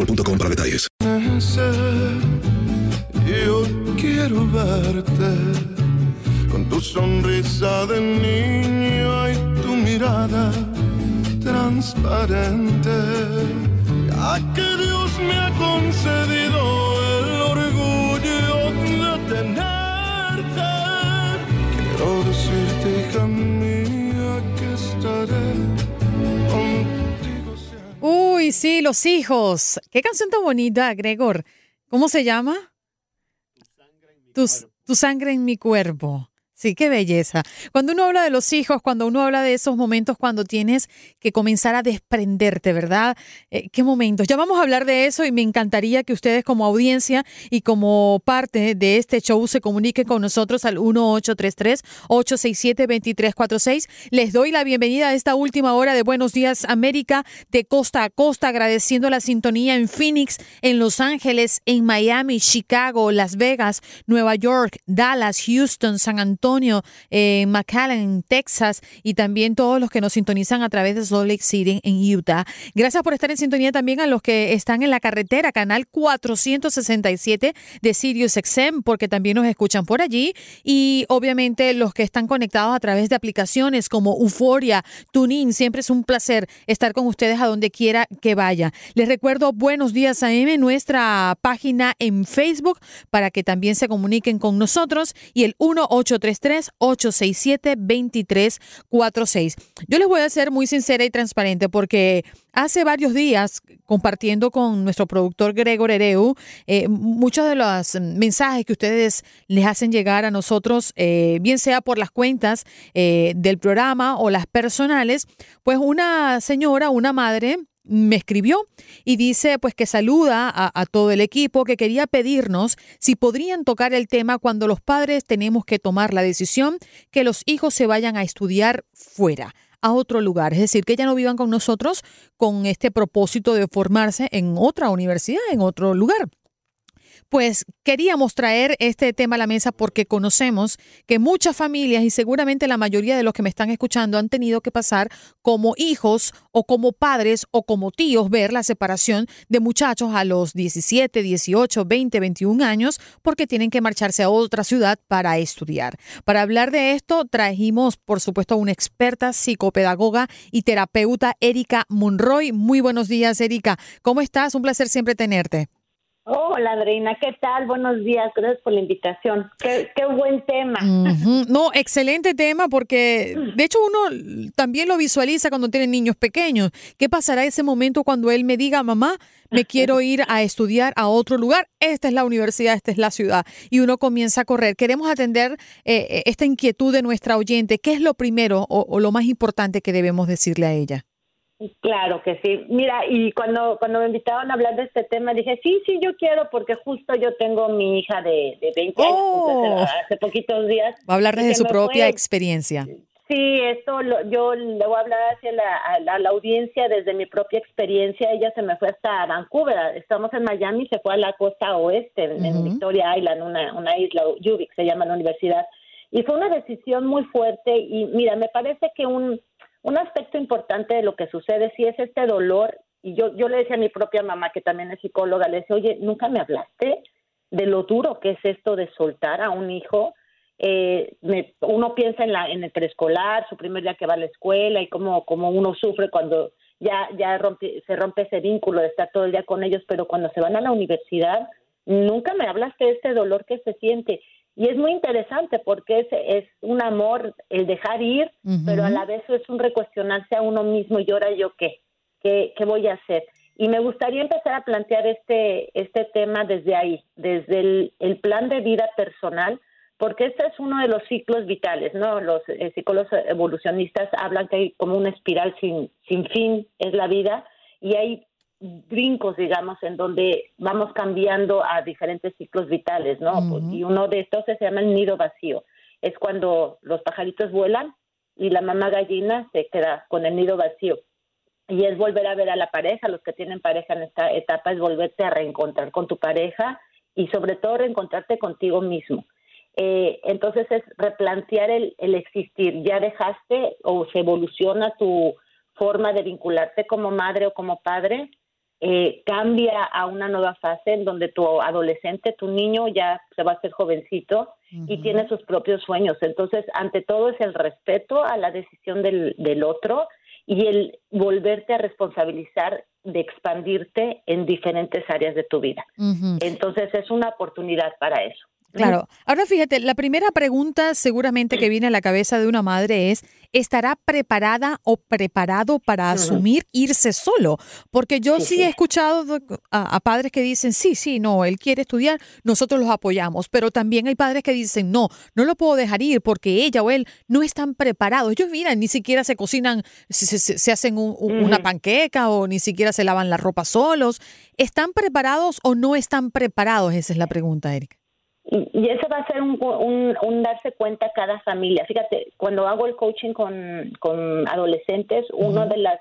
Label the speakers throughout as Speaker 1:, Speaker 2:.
Speaker 1: boostmobile.com para detalles.
Speaker 2: Yo quiero verte con tu sonrisa de niño y tu mirada transparente. Ya que Dios me ha concedido
Speaker 3: Uy, sí, los hijos. Qué canción tan bonita, Gregor. ¿Cómo se llama? Tu, tu sangre en mi cuerpo. Sí, qué belleza. Cuando uno habla de los hijos, cuando uno habla de esos momentos cuando tienes que comenzar a desprenderte, ¿verdad? Eh, ¿Qué momentos? Ya vamos a hablar de eso y me encantaría que ustedes como audiencia y como parte de este show se comuniquen con nosotros al 1833-867-2346. Les doy la bienvenida a esta última hora de Buenos Días América de costa a costa, agradeciendo la sintonía en Phoenix, en Los Ángeles, en Miami, Chicago, Las Vegas, Nueva York, Dallas, Houston, San Antonio. Antonio, eh, McAllen, Texas y también todos los que nos sintonizan a través de Salt Lake City en Utah. Gracias por estar en sintonía también a los que están en la carretera, canal 467 de Sirius XM, porque también nos escuchan por allí y obviamente los que están conectados a través de aplicaciones como Euforia, TuneIn. Siempre es un placer estar con ustedes a donde quiera que vaya. Les recuerdo Buenos Días AM, nuestra página en Facebook, para que también se comuniquen con nosotros y el 1833 867-2346. Yo les voy a ser muy sincera y transparente porque hace varios días, compartiendo con nuestro productor Gregor Ereu, eh, muchos de los mensajes que ustedes les hacen llegar a nosotros, eh, bien sea por las cuentas eh, del programa o las personales, pues una señora, una madre, me escribió y dice pues que saluda a, todo el equipo, que quería pedirnos si podrían tocar el tema cuando los padres tenemos que tomar la decisión que los hijos se vayan a estudiar fuera a otro lugar, es decir, que ya no vivan con nosotros con este propósito de formarse en otra universidad, en otro lugar. Pues queríamos traer este tema a la mesa porque conocemos que muchas familias y seguramente la mayoría de los que me están escuchando han tenido que pasar como hijos o como padres o como tíos ver la separación de muchachos a los 17, 18, 20, 21 años porque tienen que marcharse a otra ciudad para estudiar. Para hablar de esto trajimos, por supuesto, a una experta psicopedagoga y terapeuta, Erika Monroy. Muy buenos días, Erika. ¿Cómo estás? Un placer siempre tenerte.
Speaker 4: Hola, Andreina, ¿qué tal? Buenos días, gracias por la invitación. Qué, qué buen tema.
Speaker 3: No, excelente tema porque de hecho uno también lo visualiza cuando tiene niños pequeños. ¿Qué pasará ese momento cuando él me diga, mamá, me quiero ir a estudiar a otro lugar? Esta es la universidad, esta es la ciudad. Y uno comienza a correr. Queremos atender eh, esta inquietud de nuestra oyente. ¿Qué es lo primero o, o lo más importante que debemos decirle a ella?
Speaker 4: Claro que sí. Mira, y cuando, cuando me invitaron a hablar de este tema, dije, sí, sí, yo quiero, porque justo yo tengo mi hija de, de 20 años,
Speaker 3: Oh.
Speaker 4: hace, hace poquitos días.
Speaker 3: Va a hablar desde su propia
Speaker 4: fue-
Speaker 3: experiencia.
Speaker 4: Sí, esto lo- yo le voy a hablar hacia la, a la, a la audiencia desde mi propia experiencia. Ella se me fue hasta Vancouver. Estamos en Miami, se fue a la costa oeste, en, en
Speaker 5: Ujú.
Speaker 4: Victoria Island, una, una isla, Yuvik se llama la universidad. Y fue una decisión muy fuerte. Y mira, me parece que un, un aspecto importante de lo que sucede sí es este dolor. Y yo, yo le decía a mi propia mamá, que también es psicóloga, le decía, oye, ¿nunca me hablaste de lo duro que es esto de soltar a un hijo? eh, me- uno piensa en, la, en el preescolar, su primer día que va a la escuela y cómo, cómo uno sufre cuando ya, ya se rompe ese vínculo de estar todo el día con ellos, pero cuando se van a la universidad, nunca me hablaste de este dolor que se siente. Y es muy interesante porque es, es un amor el dejar ir, pero a la vez es un recuestionarse a uno mismo y ahora yo qué, qué, qué voy a hacer. Y me gustaría empezar a plantear este, este tema desde ahí, desde el, el plan de vida personal, porque este es uno de los ciclos vitales, ¿no? Los eh, psicólogos evolucionistas hablan que hay como una espiral sin, sin fin, es la vida, y hay brincos, digamos, en donde vamos cambiando a diferentes ciclos vitales, ¿no? Y uno de estos se llama el nido vacío. Es cuando los pajaritos vuelan y la mamá gallina se queda con el nido vacío. Y es volver a ver a la pareja, los que tienen pareja en esta etapa, es volverte a reencontrar con tu pareja y sobre todo reencontrarte contigo mismo. Eh, entonces es replantear el, el existir. Ya dejaste o se evoluciona tu forma de vincularte como madre o como padre, eh, cambia a una nueva fase en donde tu adolescente, tu niño ya se va a hacer jovencito y tiene sus propios sueños. Entonces, ante todo es el respeto a la decisión del, del otro y el volverte a responsabilizar de expandirte en diferentes áreas de tu vida. Entonces, es una oportunidad para eso.
Speaker 3: Claro. Ahora fíjate, la primera pregunta seguramente que viene a la cabeza de una madre es, ¿estará preparada o preparado para asumir irse solo? Porque yo sí, he escuchado a, a padres que dicen, sí, sí, no, él quiere estudiar, nosotros los apoyamos, pero también hay padres que dicen, no, no lo puedo dejar ir porque ella o él no están preparados. Ellos, mira, ni siquiera se cocinan, se, se- se hacen un- un- una panqueca o ni siquiera se lavan la ropa solos. ¿Están preparados o no están preparados? Esa es la pregunta, Erika.
Speaker 4: Y, eso va a ser un, un- un darse cuenta a cada familia. Fíjate, cuando hago el coaching con, con adolescentes, una de las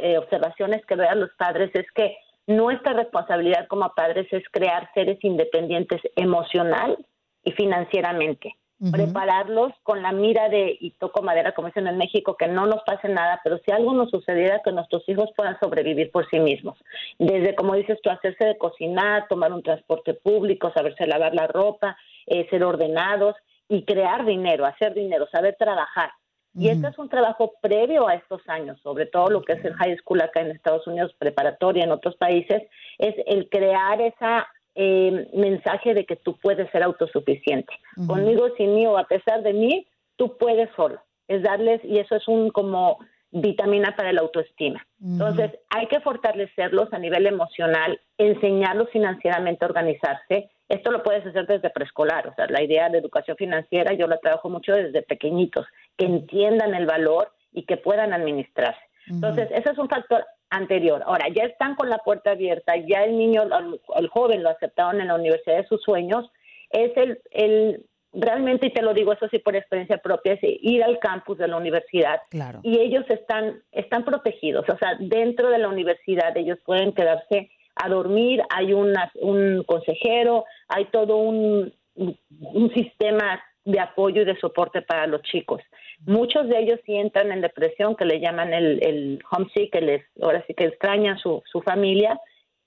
Speaker 4: eh, observaciones que veo a los padres es que nuestra responsabilidad como padres es crear seres independientes emocional y financieramente. Prepararlos con la mira de, y toco madera, como dicen en México, que no nos pase nada, pero si algo nos sucediera, que nuestros hijos puedan sobrevivir por sí mismos. Desde, como dices tú, hacerse de cocinar, tomar un transporte público, saberse lavar la ropa, eh, ser ordenados y crear dinero, hacer dinero, saber trabajar. Y este es un trabajo previo a estos años, sobre todo lo que es el high school acá en Estados Unidos, preparatoria en otros países, es el crear esa eh, mensaje de que tú puedes ser autosuficiente. Conmigo, sin mí o a pesar de mí, tú puedes solo. Es darles, y eso es un como vitamina para la autoestima. Entonces, hay que fortalecerlos a nivel emocional, enseñarlos financieramente a organizarse. Esto lo puedes hacer desde preescolar, o sea, la idea de educación financiera yo la trabajo mucho desde pequeñitos, que entiendan el valor y que puedan administrarse. Entonces, ese es un factor anterior. Ahora, ya están con la puerta abierta, ya el niño, el, el joven lo aceptaron en la universidad de sus sueños, es el, el realmente, y te lo digo eso sí por experiencia propia, es ir al campus de la universidad
Speaker 3: Claro.
Speaker 4: y ellos están, están protegidos, o sea, dentro de la universidad ellos pueden quedarse a dormir, hay una, un consejero, hay todo un, un sistema de apoyo y de soporte para los chicos. Muchos de ellos sí entran en depresión, que le llaman el, el homesick, que les, ahora sí que extrañan su, su familia,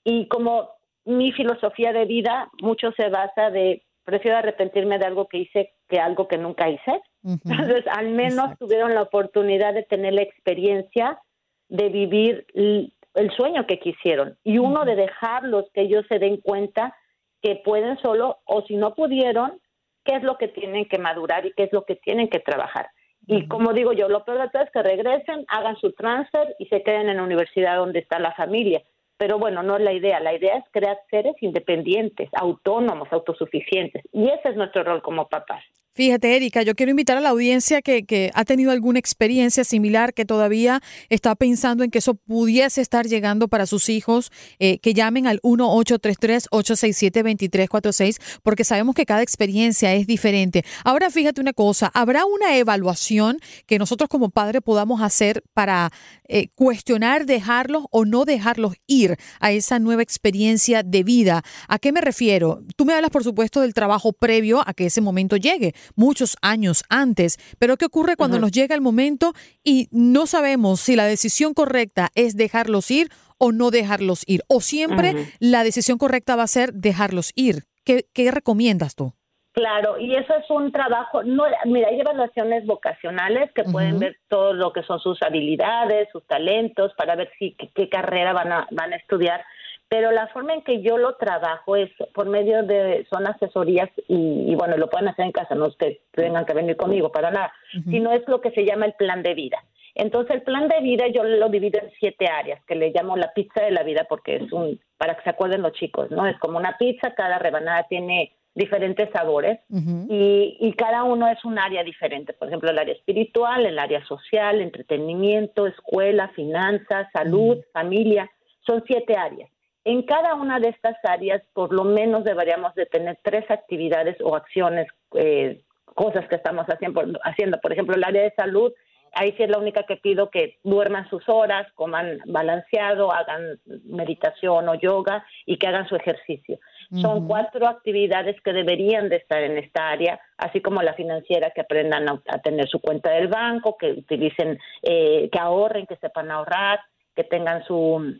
Speaker 4: y como mi filosofía de vida, mucho se basa de prefiero arrepentirme de algo que hice que algo que nunca hice. Entonces, al menos tuvieron la oportunidad de tener la experiencia de vivir el sueño que quisieron. Y uno de dejarlos que ellos se den cuenta que pueden solo o si no pudieron, qué es lo que tienen que madurar y qué es lo que tienen que trabajar. Y como digo yo, lo peor de todo es que regresen, hagan su transfer y se queden en la universidad donde está la familia. Pero bueno, no es la idea. La idea es crear seres independientes, autónomos, autosuficientes. Y ese es nuestro rol como papás.
Speaker 3: Fíjate, Erika, yo quiero invitar a la audiencia que, ha tenido alguna experiencia similar, que todavía está pensando en que eso pudiese estar llegando para sus hijos, eh, que llamen al 1-833-867-2346, porque sabemos que cada experiencia es diferente. Ahora, fíjate una cosa, ¿habrá una evaluación que nosotros como padres podamos hacer para eh, cuestionar dejarlos o no dejarlos ir a esa nueva experiencia de vida? ¿A qué me refiero? Tú me hablas, por supuesto, del trabajo previo a que ese momento llegue muchos años antes. Pero ¿qué ocurre cuando nos llega el momento y no sabemos si la decisión correcta es dejarlos ir o no dejarlos ir? O siempre la decisión correcta va a ser dejarlos ir. ¿Qué, qué recomiendas tú?
Speaker 4: Claro, y eso es un trabajo, no, mira, hay evaluaciones vocacionales que pueden ver todo lo que son sus habilidades, sus talentos, para ver si qué, carrera van a, van a estudiar pero la forma en que yo lo trabajo es por medio de, son asesorías y, bueno, lo pueden hacer en casa, no es que tengan que venir conmigo para nada, sino es lo que se llama el plan de vida. Entonces el plan de vida yo lo divido en siete áreas, que le llamo la pizza de la vida porque es un, para que se acuerden los chicos, ¿no? Es como una pizza, cada rebanada tiene diferentes sabores y, y, cada uno es un área diferente. Por ejemplo, el área espiritual, el área social, entretenimiento, escuela, finanzas, salud, familia. Son siete áreas. En cada una de estas áreas, por lo menos deberíamos de tener tres actividades o acciones, eh, cosas que estamos haciendo, haciendo. Por ejemplo, el área de salud, ahí sí es la única que pido que duerman sus horas, coman balanceado, hagan meditación o yoga y que hagan su ejercicio. Son cuatro actividades que deberían de estar en esta área, así como la financiera, que aprendan a, tener su cuenta del banco, que utilicen, eh, que ahorren, que sepan ahorrar, que tengan su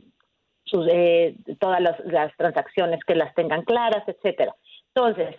Speaker 4: eh, todas las, transacciones que las tengan claras, etcétera. Entonces,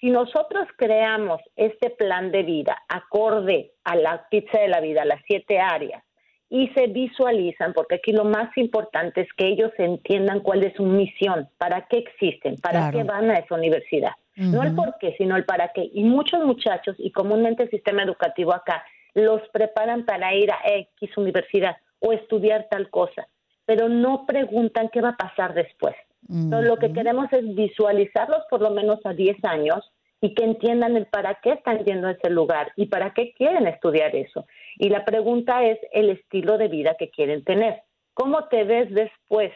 Speaker 4: si nosotros creamos este plan de vida acorde a la pizza de la vida, las siete áreas, y se visualizan, porque aquí lo más importante es que ellos entiendan cuál es su misión, para qué existen, para qué van a esa universidad. No el por qué, sino el para qué. Y muchos muchachos, y comúnmente el sistema educativo acá, los preparan para ir a X universidad o estudiar tal cosa pero no preguntan qué va a pasar después. Entonces, lo que queremos es visualizarlos por lo menos a 10 años y que entiendan el para qué están yendo a ese lugar y para qué quieren estudiar eso. Y la pregunta es el estilo de vida que quieren tener. ¿Cómo te ves después?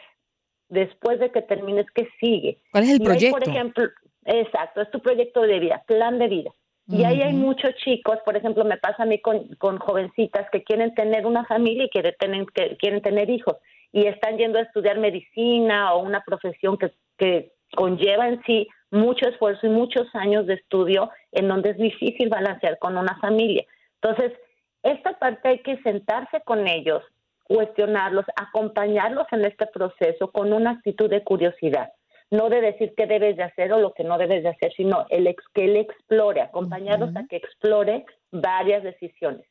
Speaker 4: Después de que termines, ¿qué sigue?
Speaker 3: ¿Cuál es el proyecto?
Speaker 4: por ejemplo, exacto, es tu proyecto de vida, plan de vida. Y ahí hay muchos chicos, por ejemplo, me pasa a mí con, con jovencitas que quieren tener una familia y quieren tener, que quieren tener hijos y están yendo a estudiar medicina o una profesión que, que conlleva en sí mucho esfuerzo y muchos años de estudio en donde es difícil balancear con una familia. Entonces, esta parte hay que sentarse con ellos, cuestionarlos, acompañarlos en este proceso con una actitud de curiosidad, no de decir qué debes de hacer o lo que no debes de hacer, sino el que él explore, acompañarlos a que explore varias decisiones.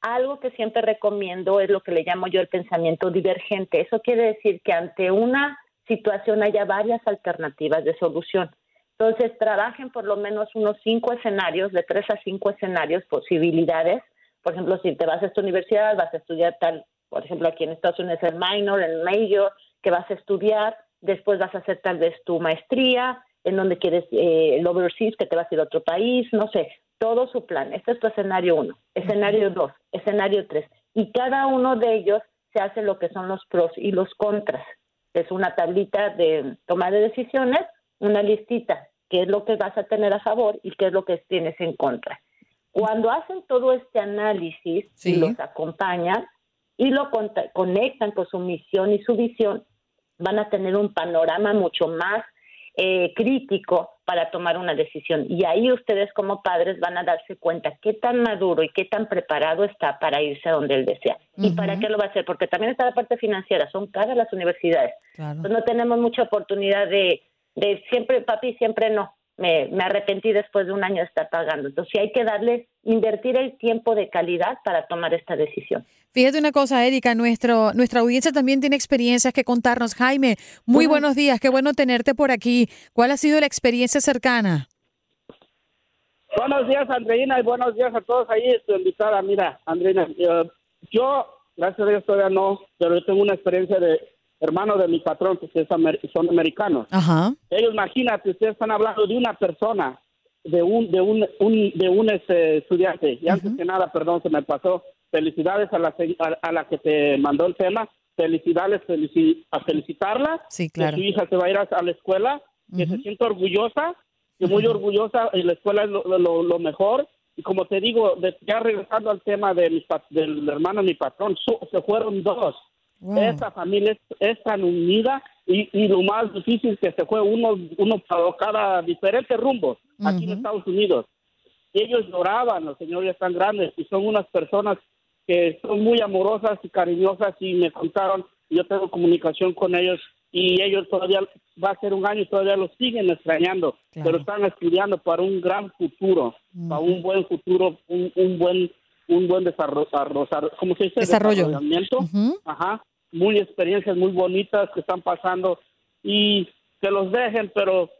Speaker 4: Algo que siempre recomiendo es lo que le llamo yo el pensamiento divergente. Eso quiere decir que ante una situación haya varias alternativas de solución. Entonces, trabajen por lo menos unos cinco escenarios, de tres a cinco escenarios, posibilidades. Por ejemplo, si te vas a esta universidad, vas a estudiar tal, por ejemplo, aquí en Estados Unidos el minor, el major, que vas a estudiar, después vas a hacer tal vez tu maestría, en donde quieres eh, el overseas, que te vas a ir a otro país, no sé, todo su plan. Este es tu escenario uno, escenario dos, escenario tres. Y cada uno de ellos se hace lo que son los pros y los contras. Es una tablita de toma de decisiones, una listita, qué es lo que vas a tener a favor y qué es lo que tienes en contra. Cuando hacen todo este análisis y los acompañan y lo conectan con su misión y su visión, van a tener un panorama mucho más eh, crítico para tomar una decisión. Y ahí ustedes como padres van a darse cuenta qué tan maduro y qué tan preparado está para irse a donde él desea. ¿Y para qué lo va a hacer? Porque también está la parte financiera, son caras las universidades. no tenemos mucha oportunidad de, de siempre, papi, siempre no. Me, me, arrepentí después de un año de estar pagando. Entonces, sí hay que darles invertir el tiempo de calidad para tomar esta decisión.
Speaker 3: Fíjate una cosa, Erika, nuestro, nuestra audiencia también tiene experiencias que contarnos. Jaime, muy buenos días, qué bueno tenerte por aquí. ¿Cuál ha sido la experiencia cercana?
Speaker 5: Buenos días, Andreina, y buenos días a todos ahí, tu invitada. Mira, Andreina, eh, yo, gracias a Dios, todavía no, pero yo tengo una experiencia de hermano de mi patrón, que es son americanos.
Speaker 3: Ajá.
Speaker 5: Ellos, imagínate, ustedes están hablando de una persona, de un, de un, un de un este, estudiante. Y antes que nada, perdón, se me pasó. Felicidades a la, a, la que te mandó el tema. Felicidades a felicitarla.
Speaker 3: Sí, claro.
Speaker 5: Que su hija se va a ir a, la escuela, que se siente orgullosa, que muy orgullosa, y la escuela es lo, lo, mejor. Y como te digo, ya regresando al tema de del hermano de mi patrón, se fueron dos. Esta familia es, tan unida y, y, lo más difícil que se fue uno, uno para cada diferente rumbo aquí en Estados Unidos. Y ellos lloraban, los señores tan grandes, y son unas personas que son muy amorosas y cariñosas y me contaron, yo tengo comunicación con ellos y ellos todavía, va a ser un año y todavía los siguen extrañando, pero están estudiando para un gran futuro, para un buen futuro, un, un buen un buen desarrollo, ¿cómo se dice?
Speaker 3: Desarrollo.
Speaker 5: Desarrollamiento. Ajá. Muy experiencias muy bonitas que están pasando y que los dejen, pero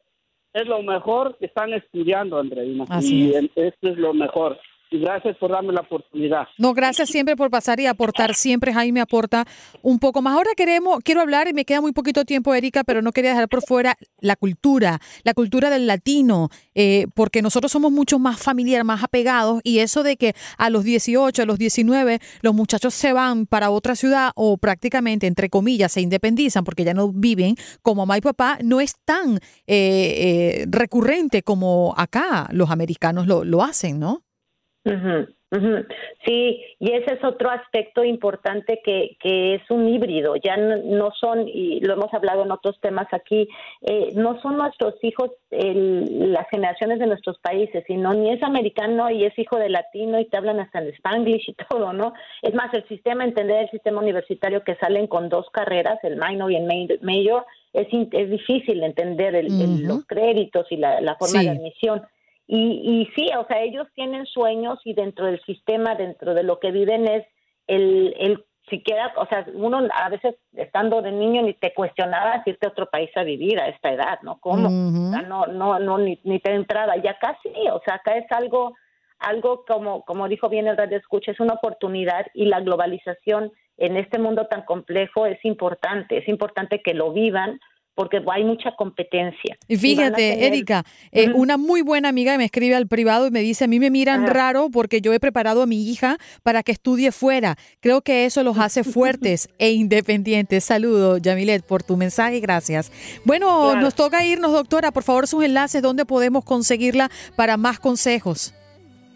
Speaker 5: es lo mejor que están estudiando, Andreina. y esto es lo mejor gracias por darme la oportunidad.
Speaker 3: No, gracias siempre por pasar y aportar. Siempre Jaime aporta un poco más. Ahora queremos, quiero hablar y me queda muy poquito tiempo, Erika, pero no quería dejar por fuera la cultura, la cultura del latino, eh, porque nosotros somos mucho más familiares, más apegados y eso de que a los 18, a los 19, los muchachos se van para otra ciudad o prácticamente, entre comillas, se independizan porque ya no viven como mamá y papá, no es tan eh, eh, recurrente como acá los americanos lo, lo hacen, ¿no?
Speaker 4: Sí, y ese es otro aspecto importante que, que es un híbrido, ya no, son, y lo hemos hablado en otros temas aquí, eh, no son nuestros hijos las generaciones de nuestros países, sino ni es americano y es hijo de latino y te hablan hasta en spanglish y todo, ¿no? Es más, el sistema, entender el sistema universitario que salen con dos carreras, el minor y el major, es, es difícil entender los créditos y la, forma de admisión. Y, y sí, o sea, ellos tienen sueños y dentro del sistema, dentro de lo que viven es el, el siquiera, o sea, uno a veces estando de niño ni te cuestionaba irte a otro país a vivir a esta edad, ¿no? ¿Cómo? o sea, no, no, no, ni, ni te entrada. Y acá sí, o sea, acá es algo, algo como, como dijo bien el radio escucha, es una oportunidad y la globalización en este mundo tan complejo es importante, es importante que lo vivan porque hay mucha competencia.
Speaker 3: Y fíjate, Erika, eh, una muy buena amiga me escribe al privado y me dice, a mí me miran raro porque yo he preparado a mi hija para que estudie fuera. Creo que eso los hace fuertes e independientes. Saludo, Yamilet, por tu mensaje, gracias. Bueno, nos toca irnos, doctora. Por favor, sus enlaces, ¿dónde podemos conseguirla para más consejos?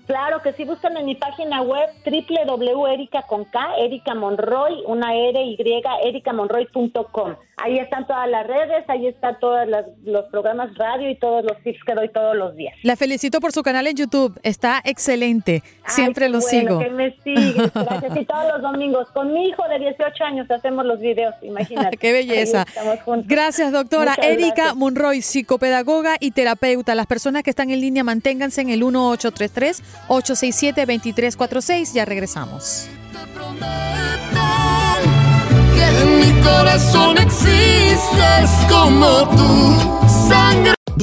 Speaker 4: Claro que sí, buscan en mi página web www.erica con K, Erika Monroy, una R Y, ericamonroy.com. Ahí están todas las redes, ahí están todos los programas radio y todos los tips que doy todos los días.
Speaker 3: La felicito por su canal en YouTube, está excelente, siempre lo sigo.
Speaker 4: Que me sigues, gracias. Y todos los domingos, con mi hijo de 18 años hacemos los videos, imagínate.
Speaker 3: Qué belleza. Gracias, doctora. Erika Monroy, psicopedagoga y terapeuta. Las personas que están en línea, manténganse en el 1833-867-2346. Ya regresamos
Speaker 2: mi corazón existes como tú. Sangre